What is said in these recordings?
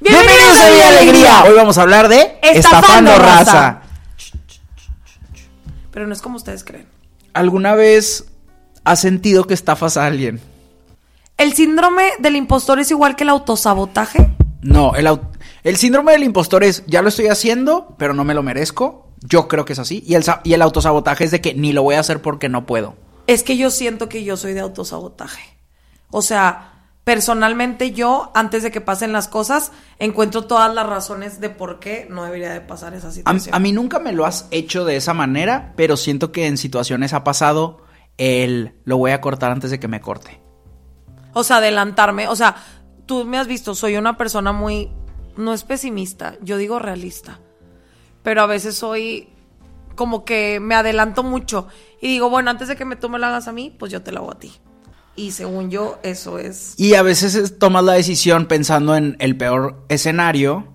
Bienvenidos a Vida Alegría. Hoy vamos a hablar de Estafando estafando raza. raza. Pero no es como ustedes creen. ¿Alguna vez has sentido que estafas a alguien? ¿El síndrome del impostor es igual que el autosabotaje? No, el, au- el síndrome del impostor es, ya lo estoy haciendo, pero no me lo merezco. Yo creo que es así. Y el, sa- y el autosabotaje es de que ni lo voy a hacer porque no puedo. Es que yo siento que yo soy de autosabotaje. O sea, personalmente yo, antes de que pasen las cosas, encuentro todas las razones de por qué no debería de pasar esa A, situación. a mí nunca me lo has hecho de esa manera, pero siento que en situaciones ha pasado el lo voy a cortar antes de que me corte. O sea, adelantarme. O sea, tú me has visto, soy una persona muy. No es pesimista, yo digo realista. Pero a veces soy como que me adelanto mucho. Y digo, bueno, antes de que me tú me lo hagas a mí, pues yo te lo hago a ti. Y según yo, eso es. Y a veces es- tomas la decisión pensando en el peor escenario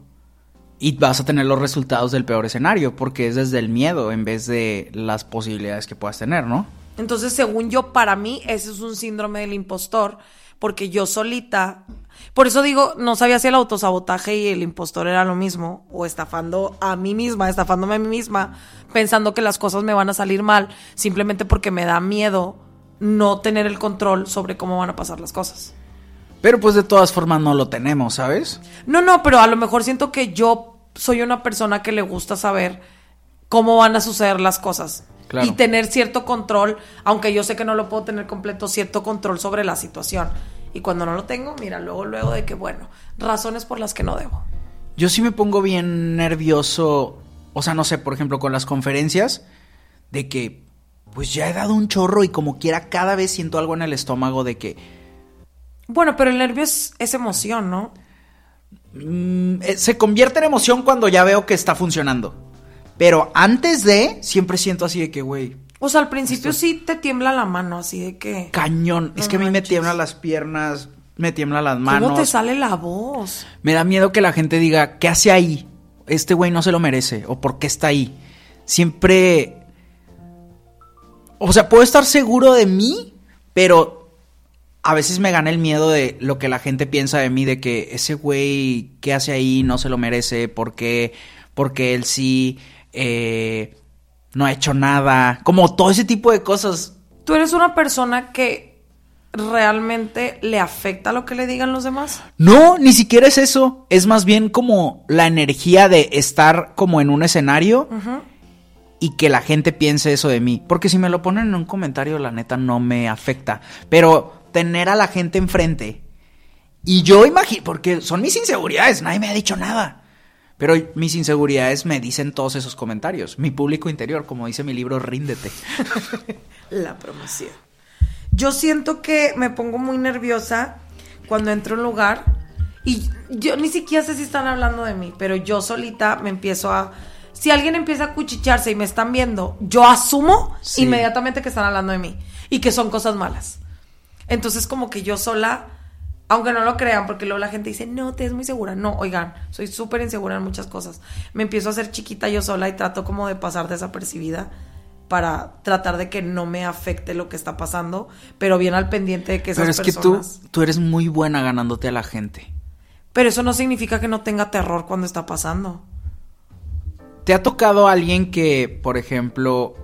y vas a tener los resultados del peor escenario, porque es desde el miedo en vez de las posibilidades que puedas tener, ¿no? Entonces, según yo, para mí, ese es un síndrome del impostor. Porque yo solita. Por eso digo, no sabía si el autosabotaje y el impostor era lo mismo. O estafando a mí misma, estafándome a mí misma, pensando que las cosas me van a salir mal, simplemente porque me da miedo no tener el control sobre cómo van a pasar las cosas. Pero pues de todas formas no lo tenemos, ¿sabes? No, no, pero a lo mejor siento que yo soy una persona que le gusta saber cómo van a suceder las cosas. Claro. Y tener cierto control, aunque yo sé que no lo puedo tener completo, cierto control sobre la situación. Y cuando no lo tengo, mira, luego, luego de que, bueno, razones por las que no debo. Yo sí me pongo bien nervioso, o sea, no sé, por ejemplo, con las conferencias, de que pues ya he dado un chorro y como quiera cada vez siento algo en el estómago de que Bueno, pero el nervio es, es emoción, ¿no? Mm, eh, se convierte en emoción cuando ya veo que está funcionando. Pero antes de, siempre siento así de que, güey, O sea, al principio sí te tiembla la mano, así de que... cañón. es que a mí me tiemblan las piernas, me tiemblan las manos. ¿Cómo te sale la voz? Me da miedo que la gente diga, ¿qué hace ahí? Este güey no se lo merece. O ¿por qué está ahí? Siempre... O sea, puedo estar seguro de mí, pero a veces me gana el miedo de lo que la gente piensa de mí, de que ese güey, ¿qué hace ahí? No se lo merece. ¿Por qué? Porque él sí eh, no ha hecho nada. Como todo ese tipo de cosas. ¿Tú eres una persona que realmente le afecta lo que le digan los demás? No, ni siquiera es eso. Es más bien como la energía de estar como en un escenario y que la gente piense eso de mí. Porque si me lo ponen en un comentario, la neta no me afecta. Pero tener a la gente enfrente y yo imagino, porque son mis inseguridades, nadie me ha dicho nada. Pero mis inseguridades me dicen todos esos comentarios. Mi público interior, como dice mi libro, ríndete. La promoción. Yo siento que me pongo muy nerviosa cuando entro a un lugar y yo ni siquiera sé si están hablando de mí, pero yo solita me empiezo a... Si alguien empieza a cuchicharse y me están viendo, yo asumo Sí. inmediatamente que están hablando de mí y que son cosas malas. Entonces como que yo sola, aunque no lo crean, porque luego la gente dice, no, te es muy segura. No, oigan, soy súper insegura en muchas cosas. Me empiezo a hacer chiquita yo sola y trato como de pasar desapercibida para tratar de que no me afecte lo que está pasando, pero bien al pendiente de que esas Pero es que tú, personas... tú eres muy buena ganándote a la gente. Pero eso no significa que no tenga terror cuando está pasando. ¿Te ha tocado alguien que, por ejemplo,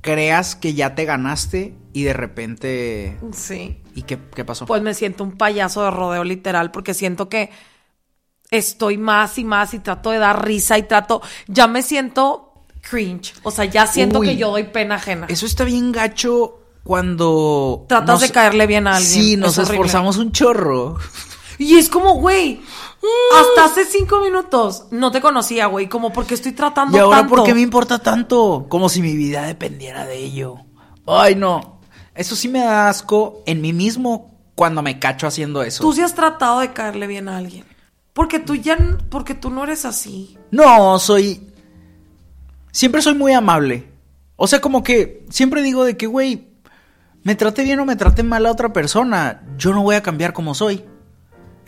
creas que ya te ganaste y de repente... Sí. ¿Y qué, qué pasó? Pues me siento un payaso de rodeo literal porque siento que estoy más y más y trato de dar risa y trato, ya me siento cringe, o sea, ya siento Uy. que yo doy pena ajena. Eso está bien gacho cuando... Tratas nos- de caerle bien a alguien. Sí, nos esforzamos un chorro. Y es como, güey, hasta hace cinco minutos no te conocía, güey, como porque estoy tratando Y ahora, tanto. ¿por qué me importa tanto? Como si mi vida dependiera de ello. Ay, no. Eso sí me da asco en mí mismo cuando me cacho haciendo eso. Tú sí has tratado de caerle bien a alguien. Porque tú ya, porque tú no eres así. No, soy. Siempre soy muy amable. O sea, como que siempre digo de que, güey, me trate bien o me trate mal a otra persona. Yo no voy a cambiar como soy.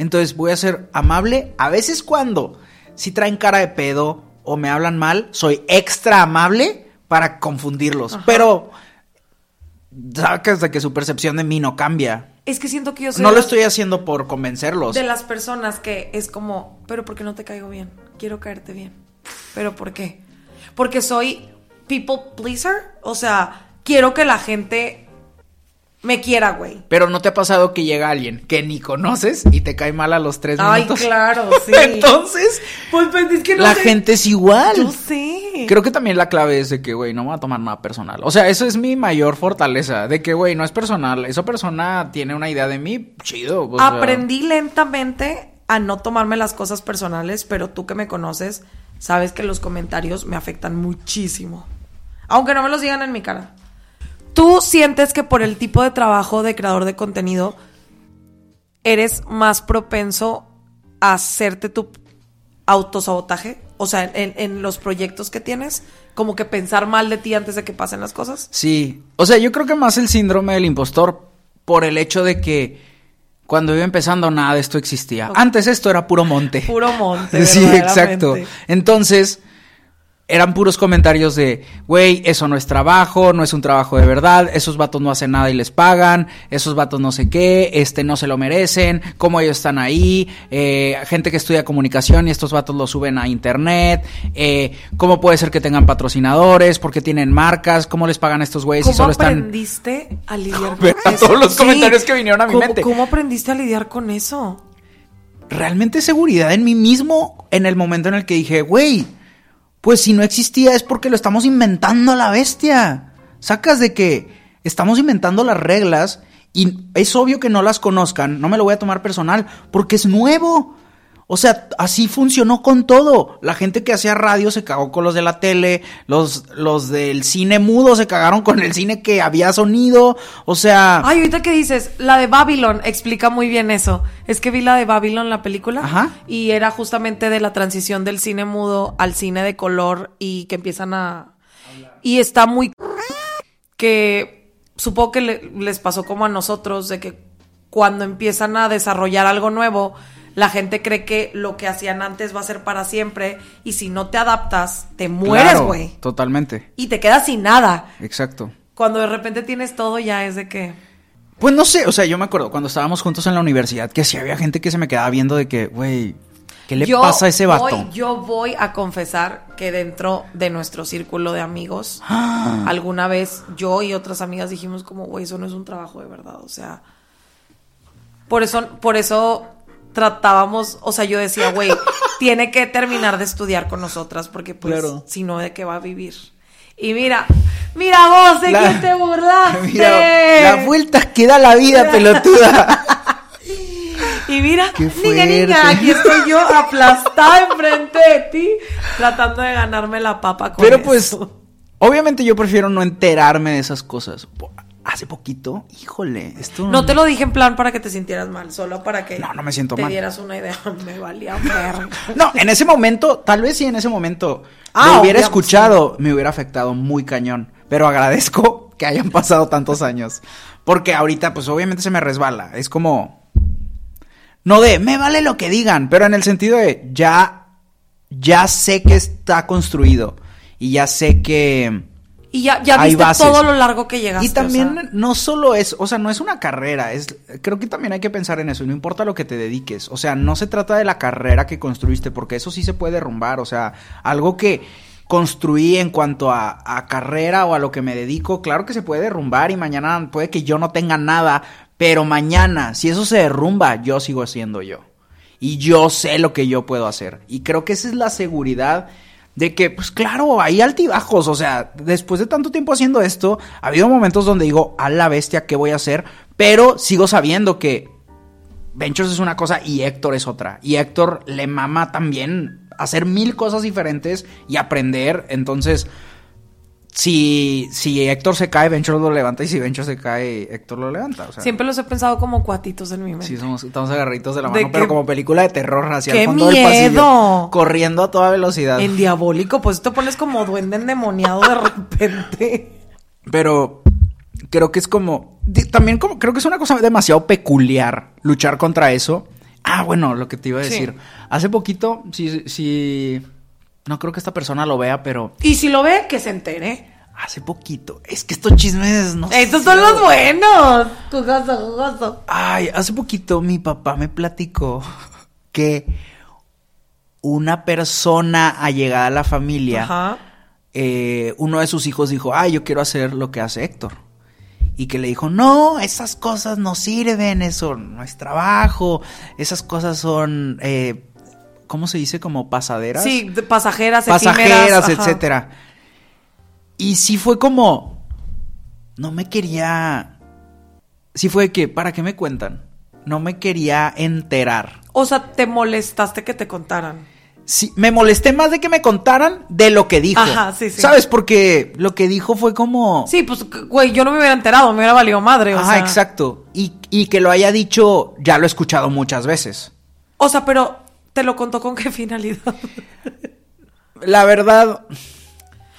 Entonces voy a ser amable. A veces cuando si traen cara de pedo o me hablan mal, soy extra amable para confundirlos. Pero sacas de que su percepción de mí no cambia. Es que siento que yo soy No lo estoy haciendo por convencerlos. de las personas que es como, pero ¿por qué no te caigo bien? Quiero caerte bien. ¿Pero por qué? Porque soy people pleaser. O sea, quiero que la gente me quiera, güey. Pero no te ha pasado que llega alguien que ni conoces y te cae mal a los tres Ay, minutos. claro, sí. Entonces, Pues, pues, es que no la sé. gente es igual. Yo sé. Creo que también la clave es de que, güey, no me voy a tomar nada personal. O sea, eso es mi mayor fortaleza. De que, güey, no es personal. Esa persona tiene una idea de mí, chido. o sea. Aprendí lentamente a no tomarme las cosas personales, pero tú que me conoces, sabes que los comentarios me afectan muchísimo. Aunque no me los digan en mi cara. ¿Tú sientes que por el tipo de trabajo de creador de contenido eres más propenso a hacerte tu autosabotaje? O sea, en, en los proyectos que tienes, como que pensar mal de ti antes de que pasen las cosas. Sí. O sea, yo creo que más el síndrome del impostor por el hecho de que cuando iba empezando nada de esto existía. Antes esto era puro monte. Puro monte. Sí, exacto. Entonces, eran puros comentarios de, güey, eso no es trabajo, no es un trabajo de verdad, esos vatos no hacen nada y les pagan, esos vatos no sé qué, este no se lo merecen, cómo ellos están ahí, eh, gente que estudia comunicación y estos vatos lo suben a internet, eh, cómo puede ser que tengan patrocinadores, porque tienen marcas, cómo les pagan a estos güeyes y ¿Cómo solo están... aprendiste a lidiar con eso? todos los comentarios que vinieron a mi ¿Cómo- mente. ¿Cómo aprendiste a lidiar con eso? realmente seguridad en mí mismo en el momento en el que dije, güey, pues si no existía es porque lo estamos inventando a la bestia. Sacas de que estamos inventando las reglas y es obvio que no las conozcan, no me lo voy a tomar personal porque es nuevo. O sea, así funcionó con todo. La gente que hacía radio se cagó con los de la tele, los, los del cine mudo se cagaron con el cine que había sonido. O sea, Ay, ahorita que dices, la de Babylon explica muy bien eso. Es que vi la de Babylon, la película, Ajá. y era justamente de la transición del cine mudo al cine de color y que empiezan a... Y está muy... que supongo que le- les pasó como a nosotros, de que cuando empiezan a desarrollar algo nuevo, la gente cree que lo que hacían antes va a ser para siempre y si no te adaptas, te mueres, claro, güey. Totalmente. Y te quedas sin nada. Exacto. Cuando de repente tienes todo, ya es de que... Pues no sé, o sea, yo me acuerdo cuando estábamos juntos en la universidad que sí había gente que se me quedaba viendo de que, güey, ¿qué le Yo pasa a ese vato? voy- yo voy a confesar que dentro de nuestro círculo de amigos, Ah. alguna vez yo y otras amigas dijimos como, güey, eso no es un trabajo de verdad. O sea, por eso, por eso tratábamos, o sea, yo decía, güey, tiene que terminar de estudiar con nosotras, porque pues, Claro. si no, ¿de qué va a vivir? Y mira, mira vos, ¿de quién te burlaste? Mira, la vuelta que da la vida, pelotuda. Y mira, niña, niña, aquí estoy yo aplastada enfrente de ti, tratando de ganarme la papa con Pero pues, obviamente yo prefiero no enterarme de esas cosas. Hace poquito, híjole, esto... No te lo dije en plan para que te sintieras mal, solo para que No, no me siento te mal. dieras una idea. Me valía ver. No, en ese momento, tal vez sí en ese momento Ah, lo hubiera escuchado, me hubiera afectado muy cañón. Pero agradezco que hayan pasado tantos años. Porque ahorita, pues obviamente se me resbala. Es como. No de, me vale lo que digan, pero en el sentido de, ya. Ya sé que está construido. Y ya sé que. Y ya, ya viste todo lo largo que llegaste. Y también o sea. no solo es, o sea, no es una carrera, es creo que también hay que pensar en eso, no importa lo que te dediques, o sea, no se trata de la carrera que construiste, porque eso sí se puede derrumbar, o sea, algo que construí en cuanto a, a carrera o a lo que me dedico, claro que se puede derrumbar y mañana puede que yo no tenga nada, pero mañana, si eso se derrumba, yo sigo siendo yo. Y yo sé lo que yo puedo hacer. Y creo que esa es la seguridad de que, pues claro, hay altibajos. O sea, después de tanto tiempo haciendo esto, ha habido momentos donde digo, a la bestia, ¿qué voy a hacer? Pero sigo sabiendo que Ventures es una cosa y Héctor es otra. Y Héctor le mama también hacer mil cosas diferentes y aprender. Entonces, si, si Héctor se cae, Venture lo levanta y si Venture se cae, Héctor lo levanta. O sea, Siempre los he pensado como cuatitos en mi mente. Sí, somos, estamos agarraditos de la ¿De mano, pero como película de terror hacia ¡Qué el fondo del miedo! pasillo. Corriendo a toda velocidad. En diabólico, pues te pones como duende endemoniado de repente. Pero creo que es como. También como, creo que es una cosa demasiado peculiar luchar contra eso. Ah, bueno, lo que te iba a Sí. decir. Hace poquito, si, si. No creo que esta persona lo vea, pero Y si lo ve, que se entere. hace poquito. Es que estos chismes no Estos son los buenos. Jugoso, jugoso. Ay, hace poquito mi papá me platicó que una persona allegada a la familia, Ajá. eh, uno de sus hijos dijo, ay, yo quiero hacer lo que hace Héctor. Y que le dijo, no, esas cosas no sirven, eso no es trabajo, esas cosas son, eh, ¿cómo se dice? Como pasaderas. Sí, pasajeras, pasajeras, etcétera. Y sí fue como, no me quería, sí fue que, ¿para qué me cuentan? No me quería enterar. O sea, te molestaste que te contaran. Sí, me molesté más de que me contaran de lo que dijo. Ajá, sí, sí. ¿Sabes? Porque lo que dijo fue como... Sí, pues, güey, yo no me hubiera enterado, me hubiera valido madre, o Ajá, sea. exacto. Y, y que lo haya dicho, ya lo he escuchado muchas veces. O sea, pero, ¿te lo contó con qué finalidad? La verdad,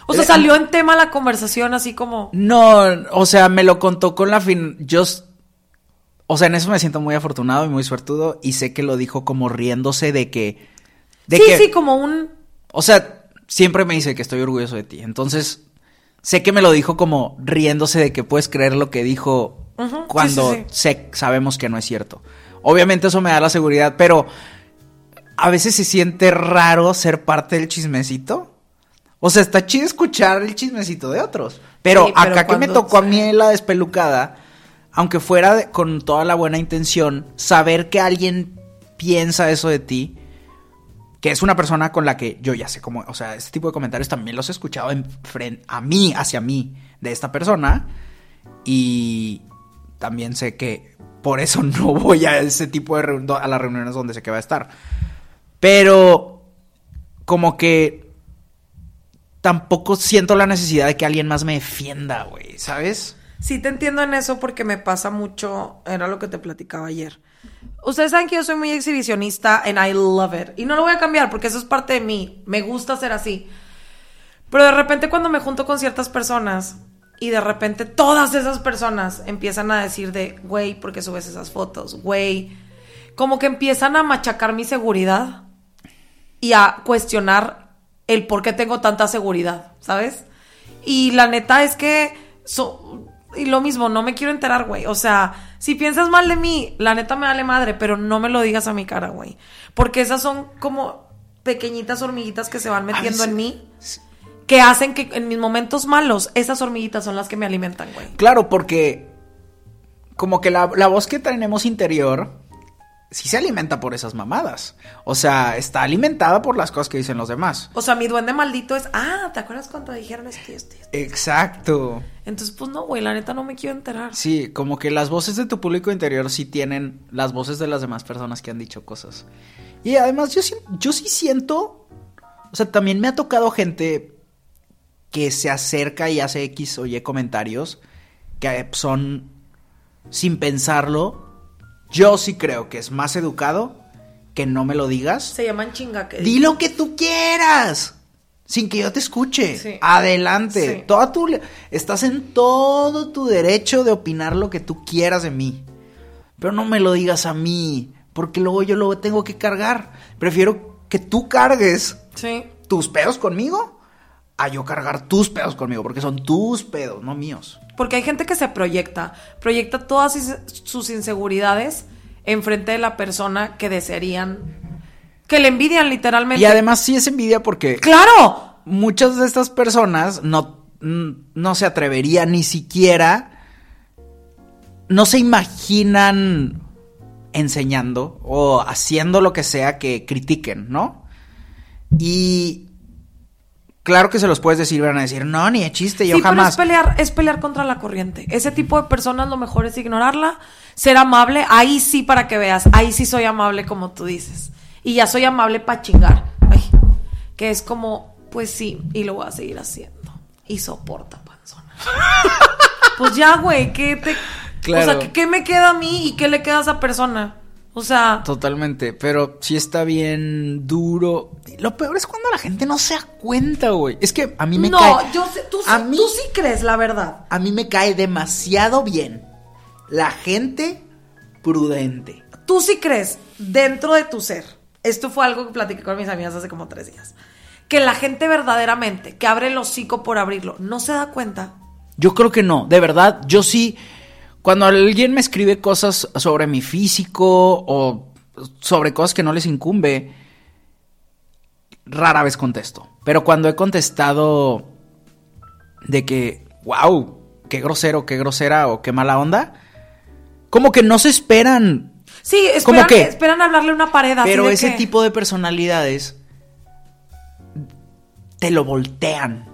O sea, Eh, salió en tema la conversación así como... no, o sea, me lo contó con la fin... Yo... O sea, en eso me siento muy afortunado y muy suertudo y sé que lo dijo como riéndose de que... De sí, que, sí, como un... O sea, siempre me dice que estoy orgulloso de ti. Entonces, sé que me lo dijo como riéndose de que puedes creer lo que dijo cuando sí, sí. sé- sabemos que no es cierto. Obviamente eso me da la seguridad, pero a veces se siente raro ser parte del chismecito. O sea, está chido escuchar el chismecito de otros. Pero, Sí, pero acá que me tocó a mí la despelucada, aunque fuera de- con toda la buena intención, saber que alguien piensa eso de ti, que es una persona con la que yo ya sé cómo, o sea, este tipo de comentarios también los he escuchado en fren- a mí, hacia mí, de esta persona, y también sé que por eso no voy a ese tipo de a las reuniones donde sé que va a estar. Pero como que tampoco siento la necesidad de que alguien más me defienda, güey, ¿sabes? Sí te entiendo en eso porque me pasa mucho, era lo que te platicaba ayer. Ustedes saben que yo soy muy exhibicionista and I love it. Y no lo voy a cambiar porque eso es parte de mí. Me gusta ser así. Pero de repente cuando me junto con ciertas personas y de repente todas esas personas empiezan a decir de, güey, ¿por qué subes esas fotos? Güey, como que empiezan a machacar mi seguridad y a cuestionar el por qué tengo tanta seguridad, ¿sabes? Y la neta es que... so- y lo mismo, no me quiero enterar, güey. O sea, si piensas mal de mí, la neta me vale madre, pero no me lo digas a mi cara, güey. Porque esas son como pequeñitas hormiguitas que se van metiendo en mí. Que hacen que en mis momentos malos, esas hormiguitas son las que me alimentan, güey. Claro, porque como que la, la voz que tenemos interior sí se alimenta por esas mamadas. O sea, está alimentada por las cosas que dicen los demás. O sea, mi duende maldito es, ah, ¿te acuerdas cuando dijeron esto y esto esto? Exacto. Entonces, pues no, güey, la neta no me quiero enterar. Sí, como que las voces de tu público interior sí tienen las voces de las demás personas que han dicho cosas. Y además yo sí, yo sí siento, o sea, también me ha tocado gente que se acerca y hace X o Y comentarios que son sin pensarlo. Yo sí creo que es más educado que no me lo digas. Se llaman chingaque. Di lo que tú quieras. Sin que yo te escuche. Sí. Adelante. Sí. Toda tu, estás en todo tu derecho de opinar lo que tú quieras de mí. Pero no me lo digas a mí. Porque luego yo lo tengo que cargar. Prefiero que tú cargues Sí. tus pedos conmigo a yo cargar tus pedos conmigo. Porque son tus pedos, no míos. Porque hay gente que se proyecta, proyecta todas sus inseguridades enfrente de la persona que desearían, que le envidian literalmente. Y además sí es envidia porque ¡Claro! muchas de estas personas no, no se atreverían ni siquiera, no se imaginan enseñando o haciendo lo que sea que critiquen, ¿no? Y claro que se los puedes decir, van a decir, no, ni de chiste, yo sí, pero jamás. es pelear, es pelear contra la corriente. Ese tipo de personas lo mejor es ignorarla, ser amable, ahí sí para que veas, ahí sí soy amable como tú dices. Y ya soy amable para chingar. Ay, que es como, pues sí, y lo voy a seguir haciendo. y soporta, panzona. pues ya, güey, ¿qué te... Claro. O sea, ¿qué, qué me queda a mí y qué le queda a esa persona? O sea, Totalmente, pero sí está bien duro. Lo peor es cuando la gente no se da cuenta, güey. Es que a mí me no, cae. yo sé, tú, sí- a mí, tú sí crees la verdad. a mí me cae demasiado bien la gente prudente. Tú sí crees dentro de tu ser. Esto fue algo que platiqué con mis amigas hace como tres días. Que la gente verdaderamente que abre el hocico por abrirlo no se da cuenta. Yo creo que no, de verdad, yo sí. Cuando alguien me escribe cosas sobre mi físico o sobre cosas que no les incumbe, rara vez contesto. Pero cuando he contestado de que, wow, qué grosero, qué grosera o qué mala onda, como que no se esperan. Sí, ¿Cómo esperan, qué? esperan hablarle una pared así Pero de ese que- tipo de personalidades te lo voltean.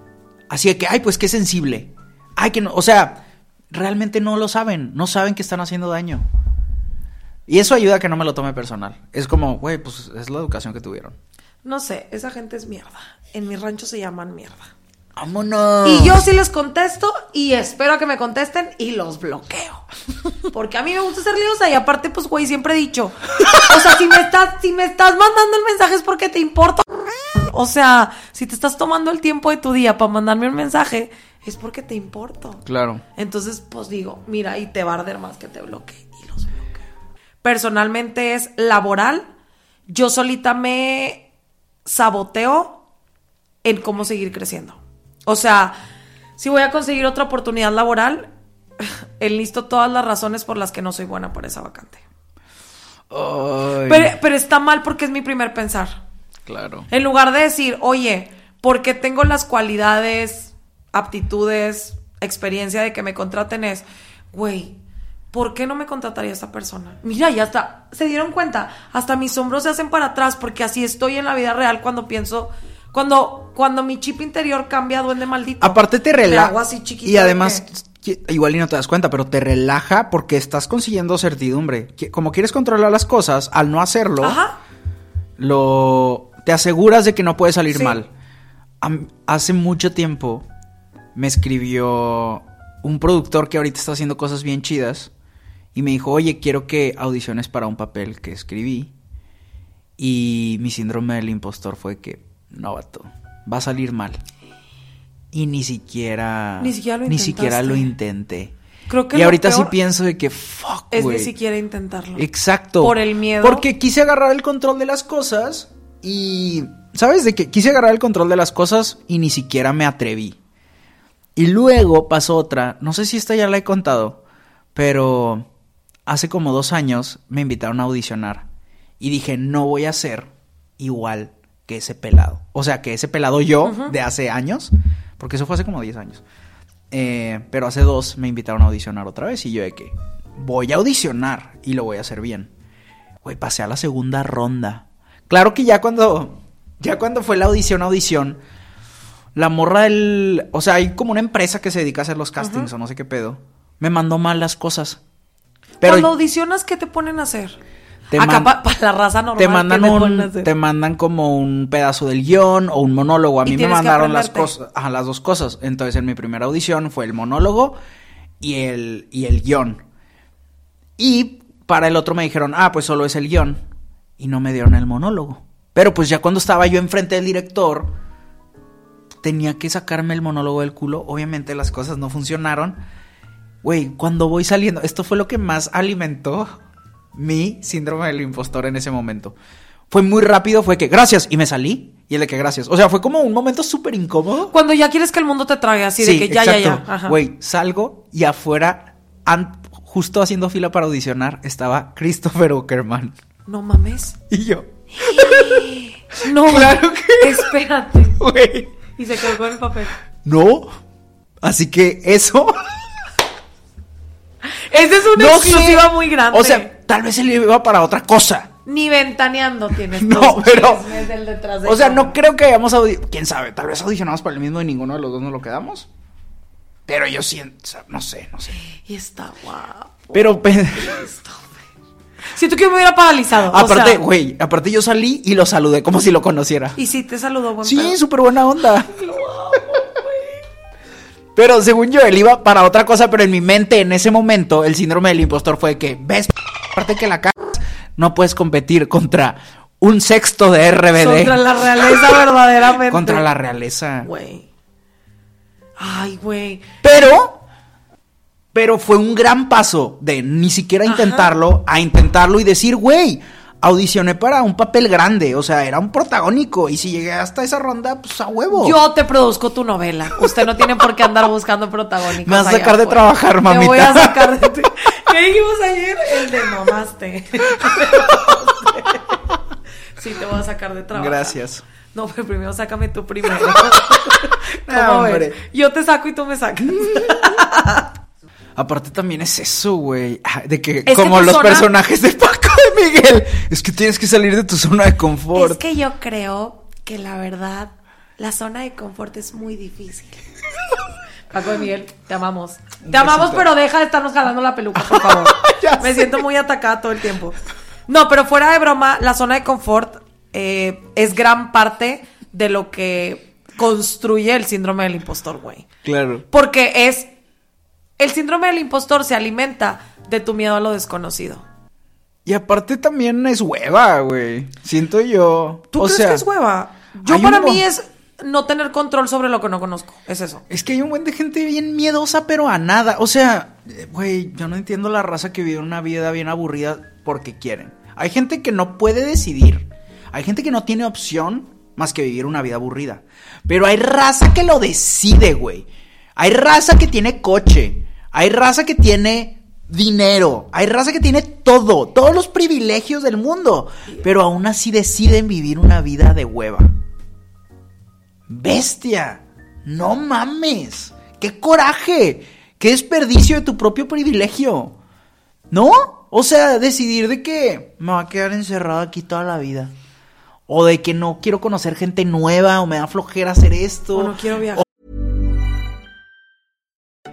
Así de que, ay, pues qué sensible. Ay, que no, o sea, realmente no lo saben, no saben que están haciendo daño. Y eso ayuda a que no me lo tome personal. Es como, güey, pues es la educación que tuvieron. No sé, esa gente es mierda. En mi rancho se llaman mierda. ¡Vámonos! Y yo sí les contesto y espero que me contesten y los bloqueo. Porque a mí me gusta ser liosa y aparte, pues, güey, siempre he dicho. O sea, si me estás, si me estás mandando el mensaje es porque te importa. O sea, si te estás tomando el tiempo de tu día para mandarme un mensaje, es porque te importo. Claro. Entonces, pues digo, mira, y te va a arder más que te bloquee. Y los bloqueo. Personalmente es laboral. Yo solita me saboteo en cómo seguir creciendo. O sea, si voy a conseguir otra oportunidad laboral, enlisto todas las razones por las que no soy buena por esa vacante. Pero, pero está mal porque es mi primer pensar. claro. En lugar de decir, oye, porque tengo las cualidades, aptitudes, experiencia de que me contraten es, güey, ¿por qué no me contrataría esta persona? Mira, ya está, se dieron cuenta, hasta mis hombros se hacen para atrás porque así estoy en la vida real cuando pienso, cuando, cuando mi chip interior cambia a duende maldito. Aparte te relaja. así Y de además, que- igual y no te das cuenta, pero te relaja porque estás consiguiendo certidumbre. Como quieres controlar las cosas, al no hacerlo, Ajá. lo te aseguras de que no puede salir Sí. mal. Hace mucho tiempo me escribió un productor que ahorita está haciendo cosas bien chidas y me dijo, oye, quiero que audiciones para un papel que escribí. Y mi síndrome del impostor fue que, no, vato, va a salir mal. Y ni siquiera... Ni siquiera lo Ni siquiera lo intenté. Creo que y ahorita sí pienso de que, fuck, Es ni siquiera intentarlo. Exacto. Por el miedo. Porque quise agarrar el control de las cosas y. ¿Sabes? De que quise agarrar el control de las cosas y ni siquiera me atreví. Y luego pasó otra. No sé si esta ya la he contado. Pero hace como dos años me invitaron a audicionar. Y dije, no voy a ser igual que ese pelado. O sea, que ese pelado yo de hace años. Porque eso fue hace como 10 años. Eh, pero hace dos me invitaron a audicionar otra vez y yo de que voy a audicionar y lo voy a hacer bien. Güey, pasé a la segunda ronda. Claro que ya cuando ya cuando fue la audición audición la morra del, o sea, hay como una empresa que se dedica a hacer los castings o no sé qué pedo. Me mandó mal las cosas. Pero Cuando audicionas, ¿qué te ponen a hacer? Te Acá para la raza normal. te mandan ¿qué te ponen a un hacer? te mandan como un pedazo del guion o un monólogo. A mí me mandaron las cosas, ajá, las dos cosas. Entonces en mi primera audición fue el monólogo y el y el guion. Y para el otro me dijeron, "Ah, pues solo es el guion." Y no me dieron el monólogo. Pero pues ya cuando estaba yo enfrente del director tenía que sacarme el monólogo del culo. Obviamente las cosas no funcionaron. Güey, cuando voy saliendo, esto fue lo que más alimentó mi síndrome del impostor en ese momento. Fue muy rápido, fue que gracias y me salí. Y el de que gracias. O sea, fue como un momento súper incómodo. Cuando ya quieres que el mundo te trague así de que ya, ya, ya. Ajá. Güey, salgo y afuera, justo haciendo fila para audicionar, estaba Christopher Uckerman. No mames. Y yo, No. Claro que- Espérate. güey, Y se con el papel. no. Así que eso. Esa es una no exclusiva sé. muy grande. O sea, tal vez él iba para otra cosa. Ni ventaneando tienes. No, pero- detrás de O sea, no creo que hayamos audicionado. Quién sabe, tal vez audicionamos para el mismo y ninguno de los dos nos lo quedamos. Pero yo siento, o sea, no sé, no sé. Y está guapo. Pero, pe- Siento que me hubiera paralizado. aparte, sea, güey, aparte yo salí y lo saludé como si lo conociera. Y sí, te saludó buen Sí, súper buena onda. Pero según yo, él iba para otra cosa, pero en mi mente, en ese momento, el síndrome del impostor fue que, ves, aparte que la cagas, no puedes competir contra un sexto de RBD. Contra la realeza verdaderamente. Contra la realeza. Güey. Ay, güey. Pero, pero fue un gran paso de ni siquiera intentarlo a intentarlo y decir, güey, audicioné para un papel grande, o sea, era un protagónico y si llegué hasta esa ronda, pues a huevo. Yo te produzco tu novela. Usted no tiene por qué andar buscando protagónicos. Me vas a allá sacar de trabajar, mamita. Te voy a sacar de... ¿Qué dijimos ayer? El de mamaste. Sí, te voy a sacar de trabajar. Gracias. No, pero primero sácame tú primero. ¿Cómo hombre. Yo te saco y tú me sacas. Aparte también es eso, güey, de que como los zona- personajes de Paco de Miguel, es que tienes que salir de tu zona de confort. Es que yo creo que la verdad, la zona de confort es muy difícil. Paco de Miguel, te amamos. Te amamos, pero deja de estarnos jalando la peluca, por favor. Me sé. siento muy atacada todo el tiempo. No, pero fuera de broma, la zona de confort eh, es gran parte de lo que construye el síndrome del impostor, güey. Claro. Porque es. El síndrome del impostor se alimenta de tu miedo a lo desconocido. Y aparte también es hueva, güey. Siento yo. ¿Tú o crees sea, que es hueva? Yo para mí es no tener control sobre lo que no conozco. Es eso. Es que hay un buen de gente bien miedosa, pero a nada. O sea, güey, yo no entiendo la raza que vive una vida bien aburrida porque quieren. Hay gente que no puede decidir. Hay gente que no tiene opción más que vivir una vida aburrida. Pero hay raza que lo decide, güey. Hay raza que tiene coche. Hay raza que tiene dinero. Hay raza que tiene todo. Todos los privilegios del mundo. Pero aún así deciden vivir una vida de hueva. Bestia, no mames. ¡Qué coraje! ¡Qué desperdicio de tu propio privilegio! ¿No? O sea, decidir de que me va a quedar encerrado aquí toda la vida. O de que no quiero conocer gente nueva, o me da flojera hacer esto. No quiero viajar.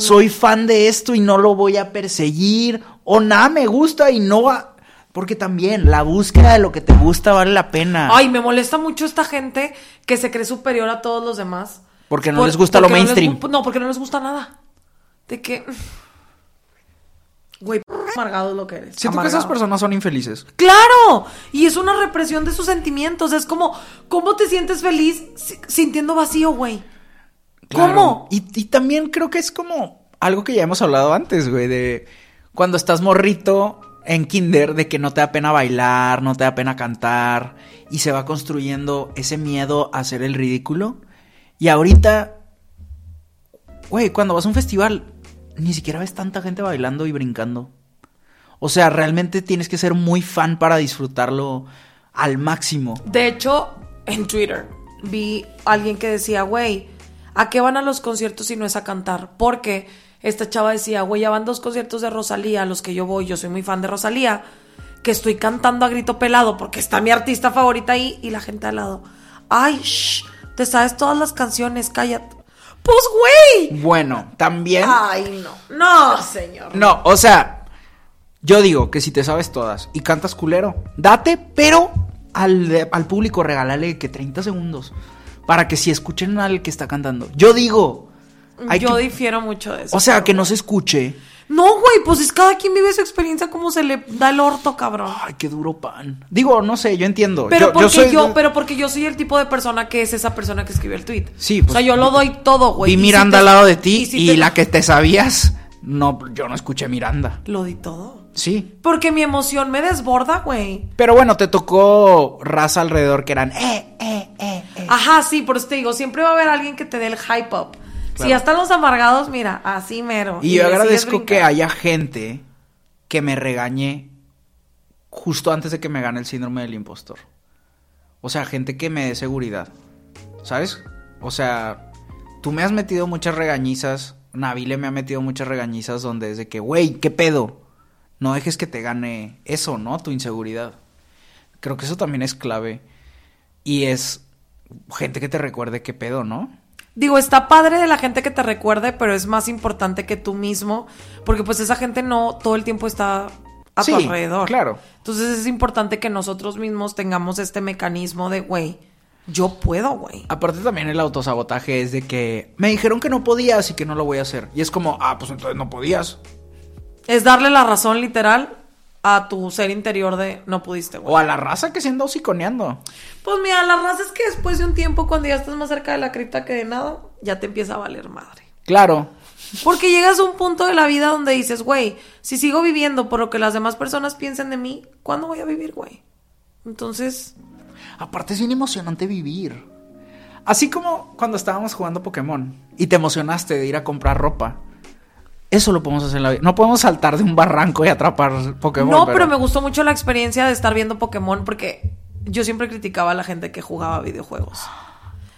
Soy fan de esto y no lo voy a perseguir. O nada me gusta y no va. Porque también la búsqueda de lo que te gusta vale la pena. Ay, me molesta mucho esta gente que se cree superior a todos los demás. Porque no les gusta lo no les mainstream. gu- no, porque no les gusta nada. De que. Güey, amargado es lo que eres. Siento que amargado. esas personas son infelices. ¡Claro! Y es una represión de sus sentimientos. Es como, ¿cómo te sientes feliz si- sintiendo vacío, güey? ¿Cómo? Claro. Y, y también creo que es como algo que ya hemos hablado antes, güey, de cuando estás morrito en kinder, de que no te da pena bailar, no te da pena cantar, y se va construyendo ese miedo a hacer el ridículo. Y ahorita, güey, cuando vas a un festival, ni siquiera ves tanta gente bailando y brincando. O sea, realmente tienes que ser muy fan para disfrutarlo al máximo. De hecho, en Twitter vi a alguien que decía, güey, ¿a qué van a los conciertos si no es a cantar? Porque esta chava decía, güey, ya van dos conciertos de Rosalía a los que yo voy, yo soy muy fan de Rosalía, que estoy cantando a grito pelado porque está mi artista favorita ahí y la gente al lado. Ay, shh, te sabes todas las canciones, cállate. Pues, güey. Bueno, también... Ay, no. No, señor. No, o sea, yo digo que si te sabes todas y cantas culero, date, pero al, al público regálale que 30 segundos para que si escuchen al que está cantando. Yo digo, hay yo que- difiero mucho de eso. o sea, pero que no se escuche No, güey, pues es cada quien vive su experiencia como se le da el orto, cabrón. Ay, qué duro pan. Digo, no sé, yo entiendo. Pero yo, porque yo soy pero porque yo soy el tipo de persona que es esa persona que escribió el tweet. Sí, O pues, sea, yo lo doy todo, güey. Vi Y si Miranda te- al lado de ti y, si te- la que te sabías, no, yo no escuché Miranda. Lo di todo. Sí. Porque mi emoción me desborda, güey. Pero bueno, te tocó raza alrededor que eran, eh, eh, eh. Ajá, sí, por eso te digo, siempre va a haber alguien que te dé el hype up. Si ya están los amargados, mira, así mero. Y yo agradezco que haya gente que me regañe justo antes de que me gane el síndrome del impostor. O sea, gente que me dé seguridad. ¿Sabes? O sea, tú me has metido muchas regañizas. Navile me ha metido muchas regañizas donde es de que, güey, ¿qué pedo? No dejes que te gane eso, ¿no? Tu inseguridad. Creo que eso también es clave. Y es gente que te recuerde qué pedo, ¿no? Digo, está padre de la gente que te recuerde, pero es más importante que tú mismo, porque pues esa gente no todo el tiempo está a Sí, tu alrededor. claro. Entonces es importante que nosotros mismos tengamos este mecanismo de, güey, yo puedo, güey. Aparte también el autosabotaje es de que me dijeron que no podías y que no lo voy a hacer. Y es como, ah, pues entonces no podías. Es darle la razón literal a tu ser interior de no pudiste, güey. O a la raza que se anda hociconeando. Pues mira, la raza es que después de un tiempo, cuando ya estás más cerca de la cripta que de nada, ya te empieza a valer madre. Claro. Porque llegas a un punto de la vida donde dices, güey, si sigo viviendo por lo que las demás personas piensen de mí, ¿cuándo voy a vivir, güey? Entonces, Aparte es bien emocionante vivir. Así como cuando estábamos jugando Pokémon y te emocionaste de ir a comprar ropa. Eso lo podemos hacer en la vida. No podemos saltar de un barranco y atrapar Pokémon. no, pero... me gustó mucho la experiencia de estar viendo Pokémon porque yo siempre criticaba a la gente que jugaba videojuegos.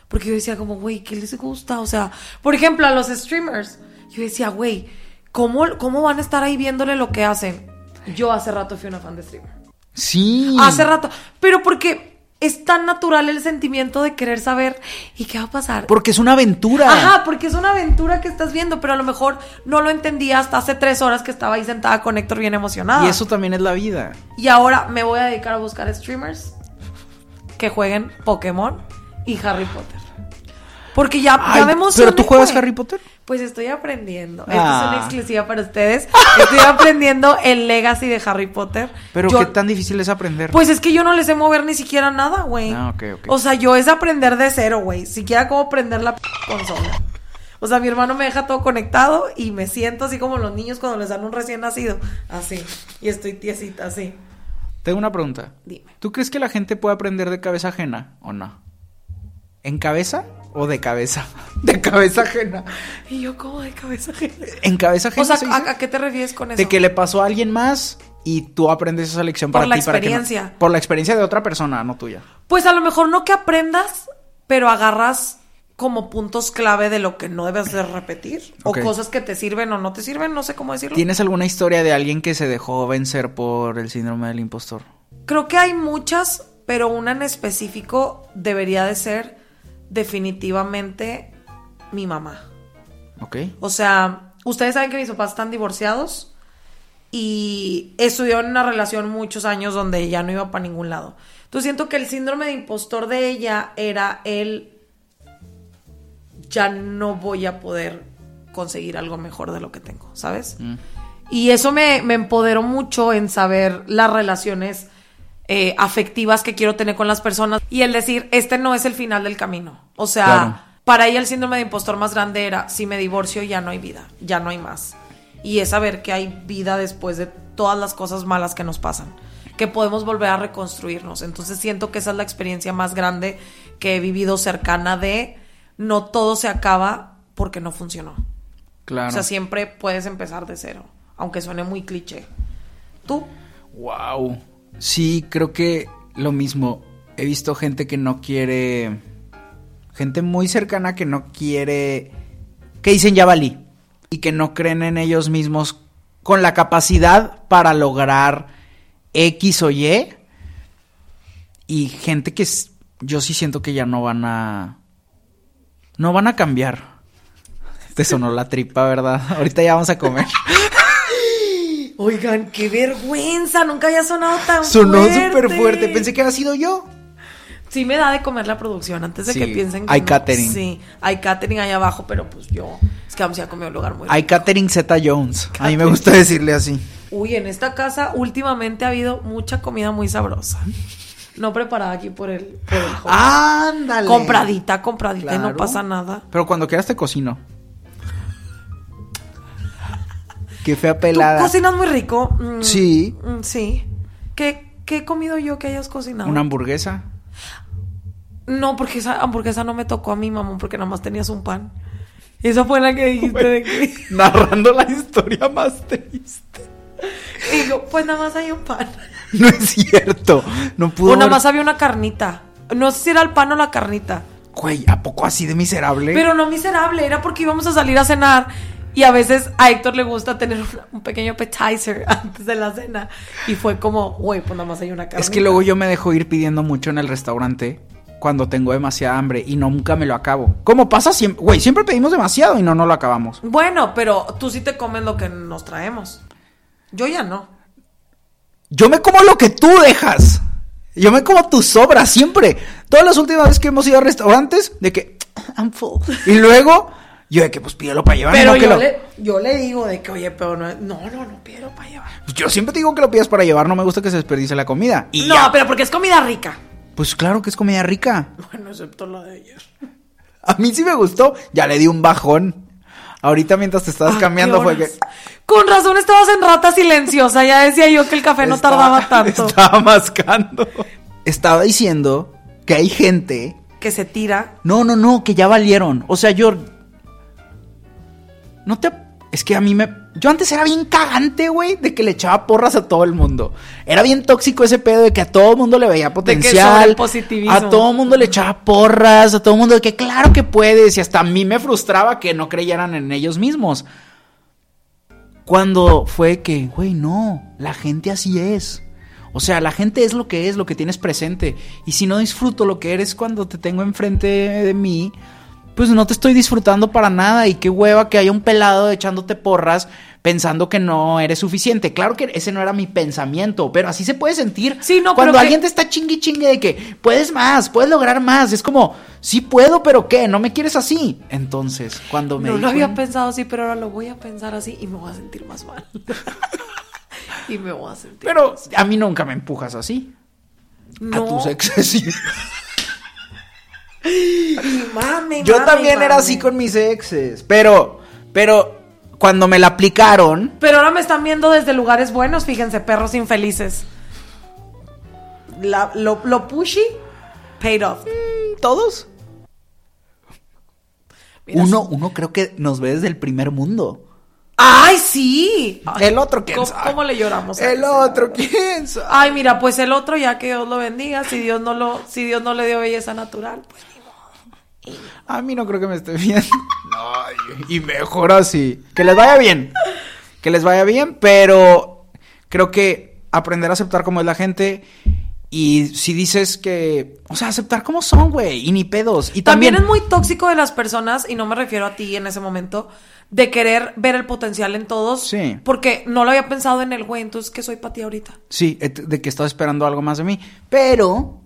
Porque yo decía como, güey, ¿qué les gusta? O sea, por ejemplo, a los streamers, yo decía, güey, ¿cómo, ¿cómo van a estar ahí viéndole lo que hacen? Yo hace rato fui una fan de streamer. Sí. Hace rato. Pero porque es tan natural el sentimiento de querer saber, ¿y qué va a pasar? Porque es una aventura. Ajá, porque es una aventura que estás viendo, pero a lo mejor no lo entendía hasta hace tres horas que estaba ahí sentada con Héctor bien emocionada. Y eso también es la vida. Y ahora me voy a dedicar a buscar streamers que jueguen Pokémon y Harry Potter. Porque ya, Ay, ya me emocioné, ¿Pero tú juegas güey. Harry Potter? Pues estoy aprendiendo. Esta es Ah. una exclusiva para ustedes. Estoy aprendiendo el legacy de Harry Potter. Pero Yo- qué tan difícil es aprender. Pues es que yo no les sé mover ni siquiera nada, güey. Ah, ok, ok. O sea, yo es aprender de cero, güey. Siquiera cómo prender la p consola. O sea, mi hermano me deja todo conectado y me siento así como los niños cuando les dan un recién nacido. Así. Y estoy tiesita, así. Tengo una pregunta. Dime. ¿Tú crees que la gente puede aprender de cabeza ajena o no? ¿En cabeza o de cabeza? De cabeza ajena. Y yo como de cabeza ajena. ¿En cabeza ajena? O sea, se? ¿a, a qué te refieres con eso? De que le pasó a alguien más y tú aprendes esa lección Por para la ti. para que no- experiencia. por la experiencia de otra persona, no tuya. Pues a lo mejor no que aprendas, pero agarras como puntos clave de lo que no debes de repetir. O cosas que te sirven o no te sirven, no sé cómo decirlo. ¿Tienes alguna historia de alguien que se dejó vencer por el síndrome del impostor? Creo que hay muchas, pero una en específico debería de ser definitivamente mi mamá. ¿Ok? O sea, ustedes saben que mis papás están divorciados y estudió en una relación muchos años donde ella no iba para ningún lado. Entonces siento que el síndrome de impostor de ella era el ya no voy a poder conseguir algo mejor de lo que tengo, ¿sabes? Y eso me, me empoderó mucho en saber las relaciones eh, afectivas que quiero tener con las personas y el decir, este no es el final del camino. O sea, Claro. para ella el síndrome de impostor más grande era, si me divorcio ya no hay vida, ya no hay más. Y es saber que hay vida después de todas las cosas malas que nos pasan, que podemos volver a reconstruirnos. Entonces siento que esa es la experiencia más grande que he vivido cercana de no todo se acaba porque no funcionó. Claro. O sea, siempre puedes empezar de cero, aunque suene muy cliché. ¿Tú? Wow. Sí, creo que lo mismo. He visto gente que no quiere. Gente muy cercana que no quiere. Que dicen ya valí. Y que no creen en ellos mismos con la capacidad para lograr X o Y. Y gente que yo sí siento que ya no van a. No van a cambiar. Te sonó la tripa, ¿verdad? Ahorita ya vamos a comer. Oigan, qué vergüenza, nunca había sonado tan Sonó fuerte. súper fuerte. Pensé que había sido yo. Sí me da de comer la producción antes de Sí, que piensen que hay no. catering. Sí, hay catering ahí abajo, pero pues yo es que vamos a comer un lugar muy Hay rico. Catering Z Jones. A mí me gusta decirle así. Uy, en esta casa últimamente ha habido mucha comida muy sabrosa. No preparada aquí por el, por el. Ándale. compradita, compradita y no pasa nada. Pero cuando quieras te cocino. Qué fea ¿Tú pelada. cocinas muy rico? Mm, Sí. mm, sí. ¿Qué, ¿Qué he comido yo que hayas cocinado? Una hamburguesa. No, porque esa hamburguesa no me tocó a mí, mamón, porque nada más tenías un pan. Esa fue la que dijiste de que... Narrando la historia más triste. Y digo, pues nada más hay un pan. No es cierto. No pudo. O nada más había una carnita. No sé si era el pan o la carnita. Güey, ¿a poco así de miserable? Pero no miserable, era porque íbamos a salir a cenar. Y a veces a Héctor le gusta tener un, pequeño appetizer antes de la cena. Y fue como, güey, pues nada más hay una carnita. Es que luego yo me dejo ir pidiendo mucho en el restaurante cuando tengo demasiada hambre y nunca me lo acabo. ¿Cómo pasa siempre? Güey, siempre pedimos demasiado y no, no lo acabamos. Bueno, pero tú sí te comes lo que nos traemos. Yo ya no. Yo me como lo que tú dejas. Yo me como tus sobras siempre. Todas las últimas veces que hemos ido a restaurantes, de que I'm full. Y luego, yo de que pues pídelo para llevar. Pero no que yo, lo- le, yo le digo de que, oye, pero no, no, no, no pido para llevar. Pues yo siempre te digo que lo pidas para llevar, no me gusta que se desperdice la comida. Y no, ya. pero porque es comida rica. Pues claro que es comida rica. Bueno, excepto la de ayer. A mí sí me gustó, ya le di un bajón. Ahorita mientras te estabas cambiando ¿qué fue que... Con razón estabas en rata silenciosa. Ya decía yo que el café no Estaba- tardaba tanto. Estaba mascando. Estaba diciendo que hay gente... Que se tira. No, no, no, que ya valieron. O sea, yo... No te... Es que a mí me... Yo antes era bien cagante, güey, de que le echaba porras a todo el mundo. Era bien tóxico ese pedo de que a todo el mundo le veía que potencial. sobrepositivismo. A todo el mundo le echaba porras, a todo el mundo de que claro que puedes. Y hasta a mí me frustraba que no creyeran en ellos mismos. Cuando fue que, güey, no, la gente así es. O sea, la gente es lo que es, lo que tienes presente. Y si no disfruto lo que eres cuando te tengo enfrente de mí, pues no te estoy disfrutando para nada. Y qué hueva que haya un pelado echándote porras pensando que no eres suficiente. Claro que ese no era mi pensamiento, pero así se puede sentir Sí, no, cuando pero alguien que- te está chingue chingue de que puedes más, puedes lograr más. Es como, sí puedo, pero ¿qué? ¿No me quieres así? Entonces, cuando me No lo había pensado así, pero ahora lo voy a pensar así y me voy a sentir más mal. y me voy a sentir. Pero más a mí nunca me empujas así. no. A tus exes Yo también era así con mis exes. Pero, pero, cuando me la aplicaron, Pero ahora me están viendo desde lugares buenos, fíjense, perros infelices. La- lo, lo pushy, paid off. todos. Mira, Uno, uno creo que nos ve desde el primer mundo. ¡Ay, sí! Ay, El otro, ¿quién ¿cómo, sabe? cómo le lloramos? a El ese? otro, ¿quién sabe? Ay, mira, pues el otro, ya que Dios lo bendiga, si Dios no lo, si Dios no le dio belleza natural, pues. A mí no creo que me esté viendo. No, y mejor así. Que les vaya bien. Que les vaya bien, pero creo que aprender a aceptar cómo es la gente. Y si dices que. O sea, aceptar cómo son, güey. Y ni pedos. Y También, también. es muy tóxico de las personas, y no me refiero a ti en ese momento, de querer ver el potencial en todos. Sí. Porque no lo había pensado en el güey, entonces, ¿qué soy para ti ahorita? Sí, de que estaba esperando algo más de mí. Pero,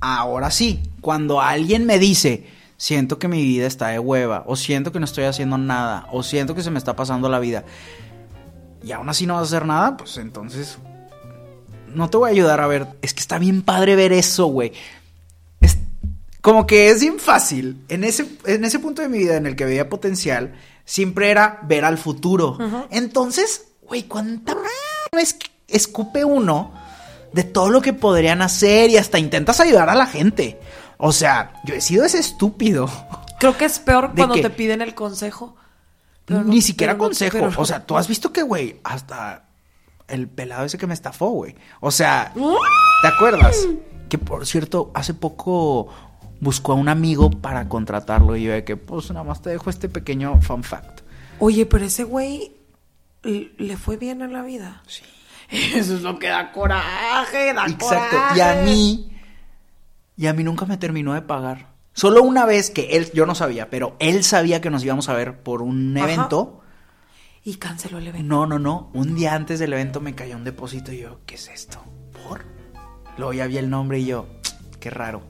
ahora sí, cuando alguien me dice, siento que mi vida está de hueva, o siento que no estoy haciendo nada, o siento que se me está pasando la vida, y aún así no vas a hacer nada, pues entonces no te voy a ayudar a ver. Es que está bien padre ver eso, güey. Es como que es bien fácil. En ese, en ese punto de mi vida en el que veía potencial, siempre era ver al futuro. Entonces, güey, ¿cuánta es que escupe uno de todo lo que podrían hacer y hasta intentas ayudar a la gente? O sea, yo he sido ese estúpido. Creo que es peor ¿De cuando te piden el consejo. Pero no- Ni siquiera pero no- consejo. pero O sea, tú has visto que, güey, hasta el pelado ese que me estafó, güey. O sea, ¿te acuerdas? Que por cierto, hace poco buscó a un amigo para contratarlo y yo de que, pues nada más te dejo este pequeño fun fact. Oye, pero ese güey le fue bien en la vida. Sí. Eso es lo que da coraje, da Exacto. coraje. Y a mí, y a mí nunca me terminó de pagar. Solo una vez que él, yo no sabía, pero él sabía que nos íbamos a ver por un Ajá. evento. Y canceló el evento. No, no, no. Un día antes del evento me cayó un depósito y yo, ¿qué es esto? ¿Por? Luego ya vi el nombre y yo, qué raro.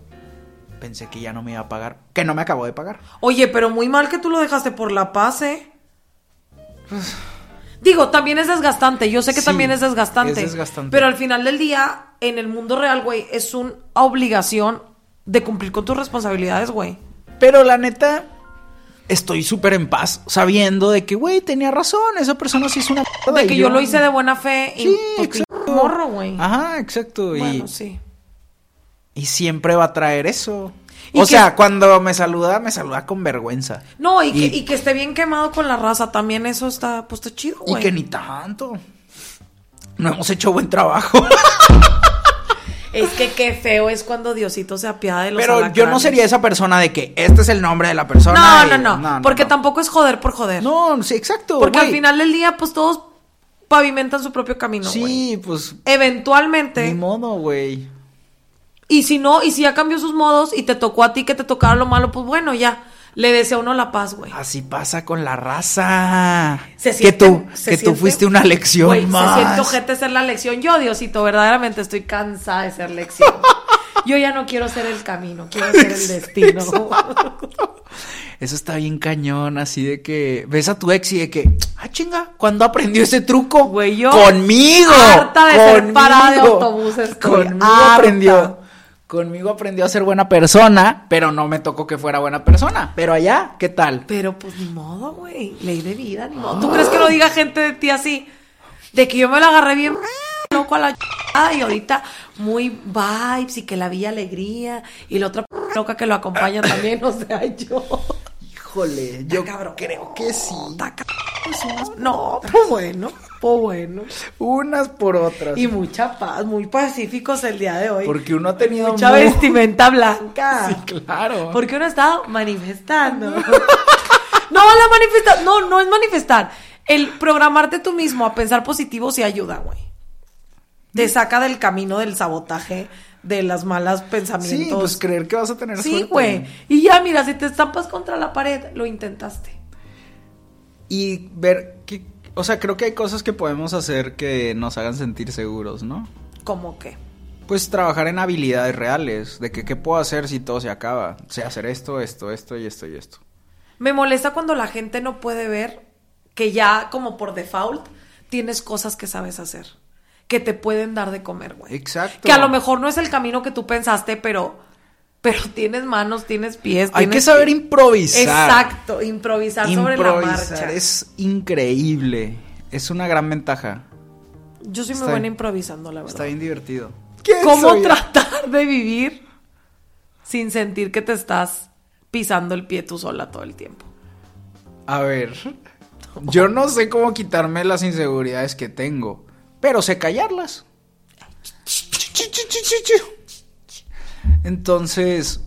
pensé que ya no me iba a pagar, que no me acabó de pagar. Oye, pero muy mal que tú lo dejaste por la paz, ¿eh? Digo, también es desgastante. Yo sé que Sí, también es desgastante. es desgastante. Pero al final del día, en el mundo real, güey, es una obligación de cumplir con tus responsabilidades, güey. Pero la neta, estoy súper en paz, sabiendo de que, güey, tenía razón, esa persona sí es una... De que yo lo hice de buena fe y Sí, exacto. morro, güey. Ajá, exacto. Bueno, y, sí. y siempre va a traer eso. Y O que- sea, cuando me saluda, me saluda con vergüenza. No, y, Y- que, y que esté bien quemado con la raza, también eso está, pues está chido, Y güey. que ni tanto. No hemos hecho buen trabajo. Es que qué feo es cuando Diosito se apiada de los Pero yo no sería esa persona de que este es el nombre de la persona. No, y- no, no, Porque tampoco es joder por joder. No, sí, exacto. Porque al final del día, pues todos pavimentan su propio camino. Sí, pues. Eventualmente. Ni modo, güey. Y si no, y si ya cambió sus modos y te tocó a ti que te tocara lo malo, pues bueno, ya. Le desea uno la paz, güey. Así pasa con la raza. Se que siente- tú, se que tú siente- fuiste una lección Güey, más. Se siente ojete ser la lección. Yo, Diosito, verdaderamente estoy cansada de ser lección. Yo ya no quiero ser el camino, quiero ser el destino. Eso está bien cañón, así de que ves a tu ex y de que, ah, chinga, ¿cuándo aprendió ese truco? Güey, yo Conmigo. harta de ser conmigo. parada de autobús estoy, Conmigo harta. aprendió. Conmigo aprendió a ser buena persona, pero no me tocó que fuera buena persona. Pero allá, ¿qué tal? Pero pues ni modo, güey. Ley de vida, ni modo. ¿Tú crees que lo diga gente de ti así? De que yo me la agarré bien loco a la ch- y ahorita muy vibes y que la vi alegría y la otra loca que lo acompaña también, o sea, yo. Híjole, yo cabrón. creo que sí. No, pues bueno, bueno. Unas por otras. Y mucha paz, muy pacíficos el día de hoy. Porque uno ha tenido mucha muy- vestimenta blanca. Sí, claro. Porque uno está manifestando. no, la manifesta, no, no es manifestar. El programarte tú mismo a pensar positivo sí ayuda, güey. Te saca del camino del sabotaje, de las malas pensamientos. Sí, pues creer que vas a tener Sí, suerte. güey. Y ya, mira, si te estampas contra la pared, lo intentaste. Y ver que, o sea, creo que hay cosas que podemos hacer que nos hagan sentir seguros, ¿no? ¿Cómo que? Pues trabajar en habilidades reales, de que qué puedo hacer si todo se acaba. O sea, hacer esto, esto, esto y esto y esto. Me molesta cuando la gente no puede ver que ya, como por default, tienes cosas que sabes hacer. Que te pueden dar de comer, güey. Exacto. Que a lo mejor no es el camino que tú pensaste, pero, pero tienes manos, tienes pies. Hay que tienes saber pie- improvisar. Exacto, improvisar, sobre la Improvisar marcha. es increíble. Es una gran ventaja. Yo soy muy está- buena improvisando, la verdad. Está bien divertido. ¿Cómo soy? tratar de vivir sin sentir que te estás pisando el pie tú sola todo el tiempo? A ver, yo no sé cómo quitarme las inseguridades que tengo, pero sé callarlas. Entonces,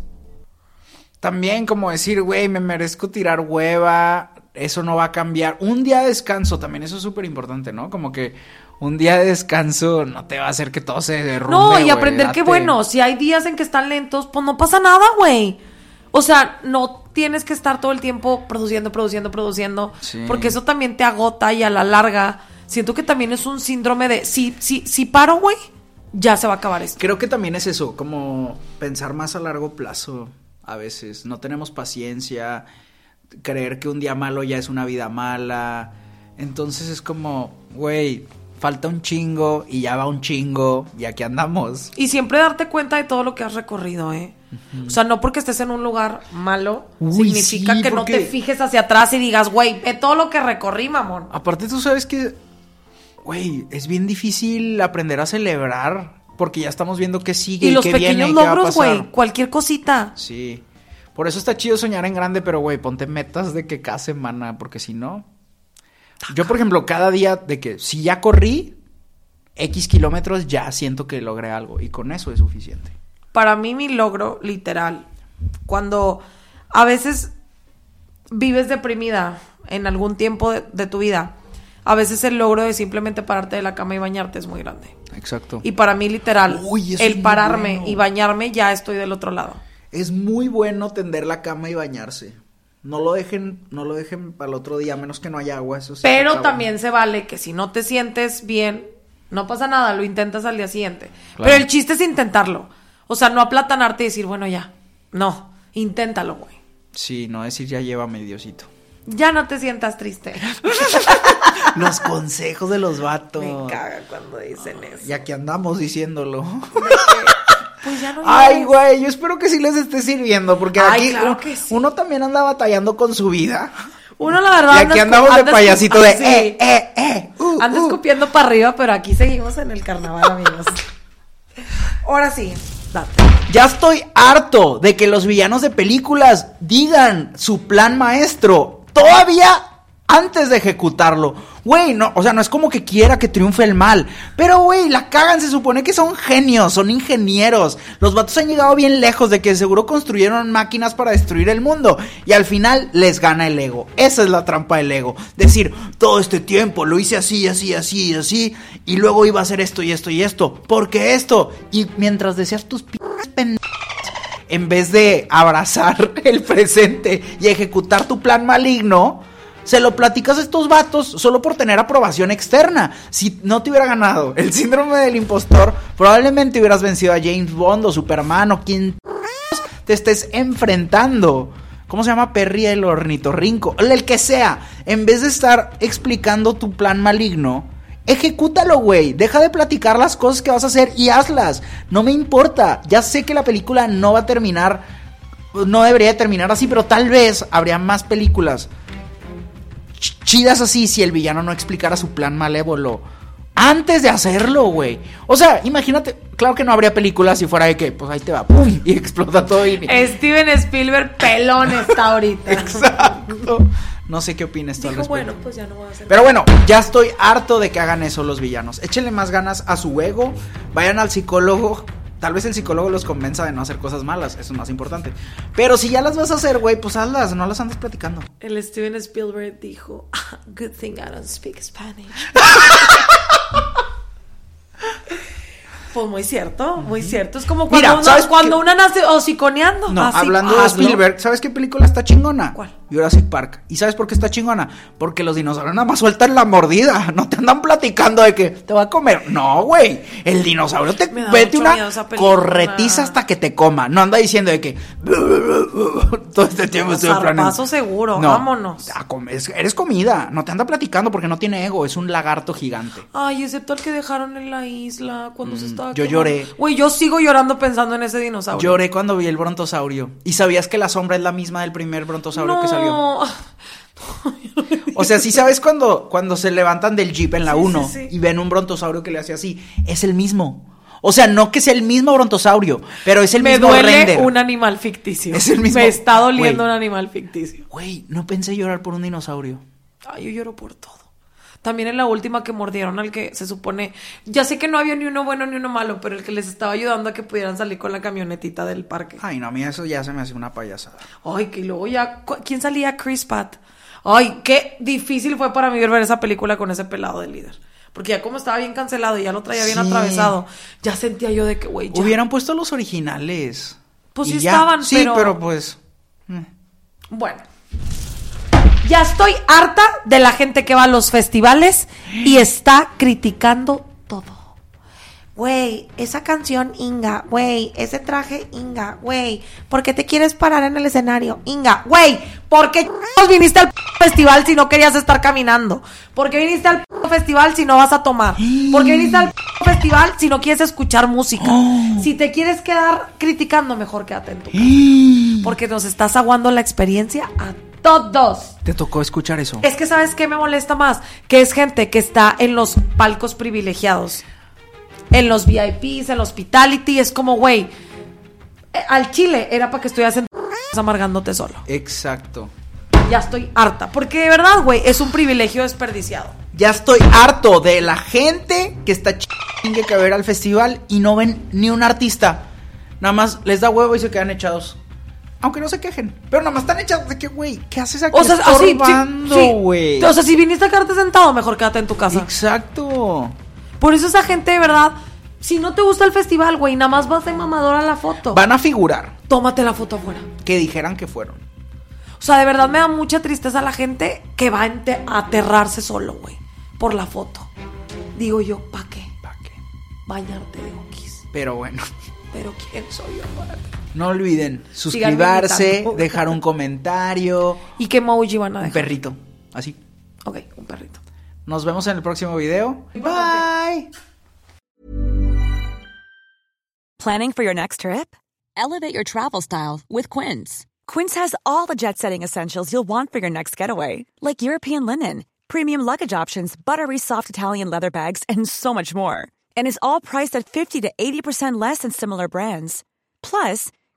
también como decir, güey, me merezco tirar hueva, eso no va a cambiar. Un día de descanso, también eso es súper importante, ¿no? Como que un día de descanso no te va a hacer que todo se derrumbe. No, y aprender que bueno, si hay días en que están lentos, pues no pasa nada, güey. O sea, no tienes que estar todo el tiempo produciendo, produciendo, produciendo, Sí. porque eso también te agota y a la larga siento que también es un síndrome de si si si paro, güey, ya se va a acabar esto. Creo que también es eso, como pensar más a largo plazo a veces. No tenemos paciencia, creer que un día malo ya es una vida mala. Entonces es como, güey, falta un chingo y ya va un chingo y aquí andamos. Y siempre darte cuenta de todo lo que has recorrido, ¿eh? O sea, no porque estés en un lugar malo, Uy, significa sí, que no te fijes hacia atrás y digas, güey, ve todo lo que recorrí, mamón. Aparte tú sabes que, güey, es bien difícil aprender a celebrar porque ya estamos viendo qué sigue Y y, los qué viene pequeños a logros, güey, cualquier cosita. Sí. Por eso está chido soñar en grande, pero güey, ponte metas de que cada semana, porque si no. Yo, por ejemplo, cada día de que si ya corrí X kilómetros, ya siento que logré algo. Y con eso es suficiente. Para mí, mi logro, literal, cuando a veces vives deprimida en algún tiempo de, de tu vida, a veces el logro de simplemente pararte de la cama y bañarte es muy grande. Exacto. Y para mí, literal, Uy, el pararme bueno. y bañarme, ya estoy del otro lado. Es muy bueno tender la cama y bañarse. No lo dejen, no lo dejen para el otro día, a menos que no haya agua. Eso sí Pero también se vale que si no te sientes bien, no pasa nada, lo intentas al día siguiente. Claro. Pero el chiste es intentarlo. O sea, no aplatanarte y decir, bueno, ya. No, inténtalo, güey. Sí, no decir ya lleva mediocito. Ya no te sientas triste. Los consejos de los vatos. Me caga cuando dicen eso. Y aquí andamos diciéndolo. Pues ya no Ay, güey, yo espero que sí les esté sirviendo, porque Ay, aquí claro u- que sí. uno también anda batallando con su vida. Uno, la verdad. Y aquí andamos de payasito de Sí. eh, eh, eh. uh, Anda uh. escupiendo para arriba, pero aquí seguimos en el carnaval, amigos. Ahora sí, date. Ya estoy harto de que los villanos de películas digan su plan maestro todavía antes de ejecutarlo. Güey, no, o sea, no es como que quiera que triunfe el mal. Pero, güey, la cagan, se supone que son genios, son ingenieros. Los vatos han llegado bien lejos de que seguro construyeron máquinas para destruir el mundo. Y al final les gana el ego. Esa es la trampa del ego. Decir, todo este tiempo lo hice así, así, así, así. Y luego iba a hacer esto y esto y esto. Porque esto. Y mientras decías tus p en vez de abrazar el presente y ejecutar tu plan maligno, se lo platicas a estos vatos solo por tener aprobación externa. Si no te hubiera ganado el síndrome del impostor, probablemente hubieras vencido a James Bond o Superman o quien te estés enfrentando. ¿Cómo se llama? Perry el ornitorrinco. El que sea. En vez de estar explicando tu plan maligno, ejecútalo, güey. Deja de platicar las cosas que vas a hacer y hazlas. No me importa. Ya sé que la película no va a terminar. No debería de terminar así, pero tal vez habría más películas chidas así si el villano no explicara su plan malévolo. Antes de hacerlo, güey. O sea, imagínate, claro que no habría películas si fuera de que, pues ahí te va, pum, y explota todo y... Steven Spielberg pelón está ahorita. Exacto. No sé qué opinas tú Dijo, bueno, pues ya no voy a hacer Pero bueno, ya estoy harto de que hagan eso los villanos. Échenle más ganas a su ego, vayan al psicólogo. Tal vez el psicólogo los convenza de no hacer cosas malas, eso es más importante. Pero si ya las vas a hacer, güey, pues hazlas, no las andes platicando. El Steven Spielberg dijo, "Ah, good thing I don't speak Spanish. Pues muy cierto, muy cierto. Es como cuando, Mira, una, ¿sabes cuando una nace hociconeando. No, Así, hablando de hazlo. Spielberg, ¿sabes qué película está chingona? ¿Cuál? Jurassic Park. ¿Y sabes por qué está chingona? Porque los dinosaurios nada más sueltan la mordida. No te andan platicando de que te va a comer. No, güey. El dinosaurio te Me da vete mucho una corretiza hasta que te coma. No anda diciendo de que todo este tiempo estoy planeando. zarpazo seguro, vámonos. a comer- es- eres comida. No te anda platicando porque no tiene ego. Es un lagarto gigante. Ay, excepto el que dejaron en la isla cuando se estaba Mm, yo lloré. Güey, yo sigo llorando pensando en ese dinosaurio. Lloré cuando vi el brontosaurio. ¿Y sabías que la sombra es la misma del primer brontosaurio no. que salió? O sea, si sabes cuando, cuando se levantan del jeep en la Sí, 1 sí, sí. y ven un brontosaurio que le hace así, es el mismo. O sea, no que sea el mismo brontosaurio, pero es el Me mismo duele render. un animal ficticio. Es el mismo- Me está doliendo un animal ficticio. Güey, no pensé llorar por un dinosaurio. Ay, yo lloro por todo. También en la última que mordieron al que se supone. Ya sé que no había ni uno bueno ni uno malo, pero el que les estaba ayudando a que pudieran salir con la camionetita del parque. Ay, no, a mí eso ya se me hace una payasada. Ay, que luego ya. ¿Quién salía? Chris Pat. Ay, qué difícil fue para mí ver esa película con ese pelado de líder. Porque ya como estaba bien cancelado y ya lo traía bien atravesado, ya sentía yo de que, güey, ya. Hubieran puesto los originales. Pues sí ya. estaban, Sí, pero- pero pues. Bueno. Ya estoy harta de la gente que va a los festivales y está criticando todo. Güey, esa canción, Inga, güey, ese traje, Inga, güey, ¿por qué te quieres parar en el escenario? Inga, güey, ¿por qué viniste al festival si no querías estar caminando? ¿Por qué viniste al festival si no vas a tomar? ¿Por qué viniste al festival si no quieres escuchar música? Si te quieres quedar criticando, mejor quédate en tu casa. Porque nos estás aguando la experiencia a todos. Te tocó escuchar eso. Es que sabes qué me molesta más, que es gente que está en los palcos privilegiados, en los VIPs, en los hospitality, es como, güey, eh, al chile era para que estuvieras en amargándote solo. Exacto. Ya estoy harta, porque de verdad, güey, es un privilegio desperdiciado. Ya estoy harto de la gente que está chingue que ver al festival y no ven ni un artista. Nada más les da huevo y se quedan echados. Aunque no se quejen. Pero nada más están echados de que, güey, ¿qué haces aquí O sea, así, sí, estorbando, sí. güey? O sea, si viniste a quedarte sentado, mejor quédate en tu casa. Exacto. Por eso esa gente, de verdad, si no te gusta el festival, güey, nada más vas de mamador a la foto. Van a figurar Tómate la foto afuera. que dijeran que fueron. O sea, de verdad me da mucha tristeza la gente que va a aterrarse solo, güey, por la foto. Digo yo, ¿pa' qué? ¿Para qué? Bañarte de oquis. Pero bueno. Pero ¿quién soy yo para criticar? No olviden suscribirse, dejar un comentario, ¿Y qué emoji van a un dejar? perrito, así. Ok, un perrito. Nos vemos en el próximo video. Bye. Planning for your next trip? Elevate your travel style with Quince. Quince has all the jet setting essentials you'll want for your next getaway, like European linen, premium luggage options, buttery soft Italian leather bags, and so much more. And is all priced at 50 to 80% less than similar brands. Plus,